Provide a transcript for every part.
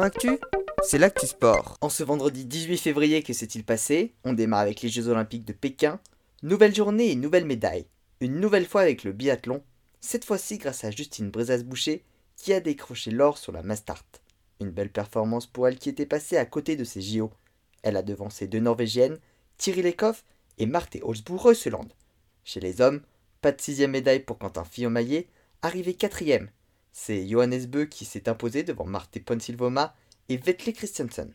Actu, c'est l'actu sport. En ce vendredi 18 février, que s'est-il passé? On démarre avec les Jeux Olympiques de Pékin. Nouvelle journée et nouvelle médaille. Une nouvelle fois avec le biathlon, cette fois-ci grâce à Justine Brezas-Boucher qui a décroché l'or sur la Mastart. Une belle performance pour elle qui était passée à côté de ses JO. Elle a devancé deux Norvégiennes, Thierry Lecoff et Marthe Holzbourg-Reuseland. Chez les hommes, pas de sixième médaille pour Quentin Fillon-Maillet, arrivé quatrième. C'est Johannes Beu qui s'est imposé devant Marte Ponsilvoma et Vetle Christensen.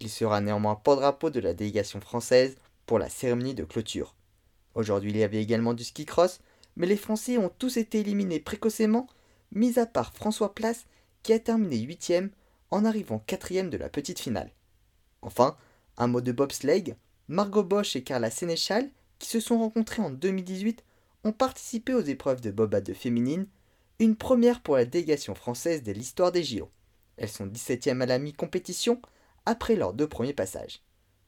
Il sera néanmoins porte-drapeau de la délégation française pour la cérémonie de clôture. Aujourd'hui, il y avait également du ski cross, mais les Français ont tous été éliminés précocement, mis à part François Place qui a terminé huitième en arrivant quatrième de la petite finale. Enfin, un mot de bobsleigh, Margot Bosch et Carla Sénéchal, qui se sont rencontrées en 2018, ont participé aux épreuves de bobade féminine une première pour la délégation française de l'histoire des JO. Elles sont 17e à la mi-compétition après leurs deux premiers passages.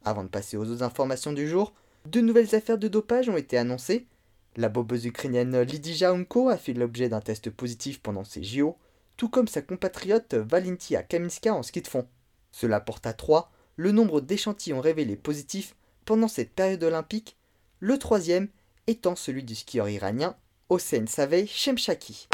Avant de passer aux autres informations du jour, deux nouvelles affaires de dopage ont été annoncées. La bobeuse ukrainienne Lidija Unko a fait l'objet d'un test positif pendant ses JO, tout comme sa compatriote Valentia Kaminska en ski de fond. Cela porte à 3 le nombre d'échantillons révélés positifs pendant cette période olympique, le troisième étant celui du skieur iranien Hossein Savey Shemshaki.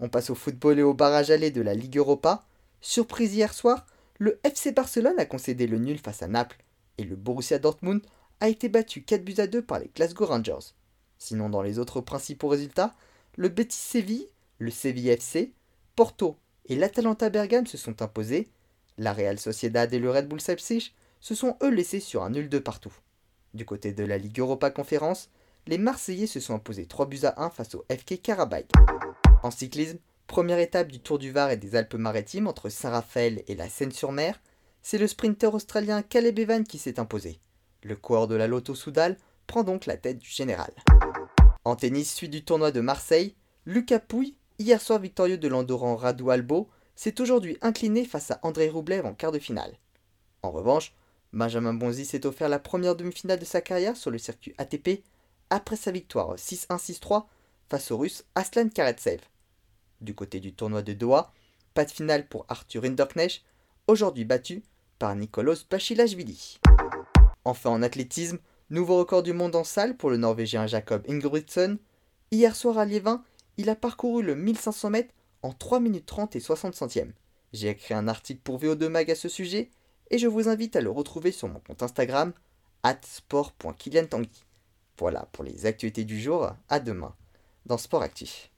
On passe au football et au barrage aller de la Ligue Europa. Surprise hier soir, le FC Barcelone a concédé le nul face à Naples et le Borussia Dortmund a été battu 4 buts à 2 par les Glasgow Rangers. Sinon, dans les autres principaux résultats, le Betis Séville, le Séville FC, Porto et l'Atalanta Bergame se sont imposés. La Real Sociedad et le Red Bull Leipzig se sont eux laissés sur un nul de partout. Du côté de la Ligue Europa Conférence, les Marseillais se sont imposés 3 buts à 1 face au FK Karabakh. En cyclisme, première étape du Tour du Var et des Alpes-Maritimes entre Saint-Raphaël et la Seine-sur-Mer, c'est le sprinter australien Caleb Evan qui s'est imposé. Le coureur de la Lotto Soudal prend donc la tête du général. En tennis, suite du tournoi de Marseille, Lucas Pouille, hier soir victorieux de l'Andorran Radu Albo, s'est aujourd'hui incliné face à André Roublev en quart de finale. En revanche, Benjamin Bonzi s'est offert la première demi-finale de sa carrière sur le circuit ATP après sa victoire 6-1-6-3 face au russe Aslan Karatsev. Du côté du tournoi de Doha, pas de finale pour Arthur Hinderknecht, aujourd'hui battu par Nicolas Bachilashvili. Enfin en athlétisme, nouveau record du monde en salle pour le Norvégien Jacob Ingebrigtsen. Hier soir à Liévin, il a parcouru le 1500 mètres en 3 minutes 30 et 60 centièmes. J'ai écrit un article pour VO2 Mag à ce sujet et je vous invite à le retrouver sur mon compte Instagram sport.kiliantanguy. Voilà pour les actualités du jour, à demain dans Sport Actif.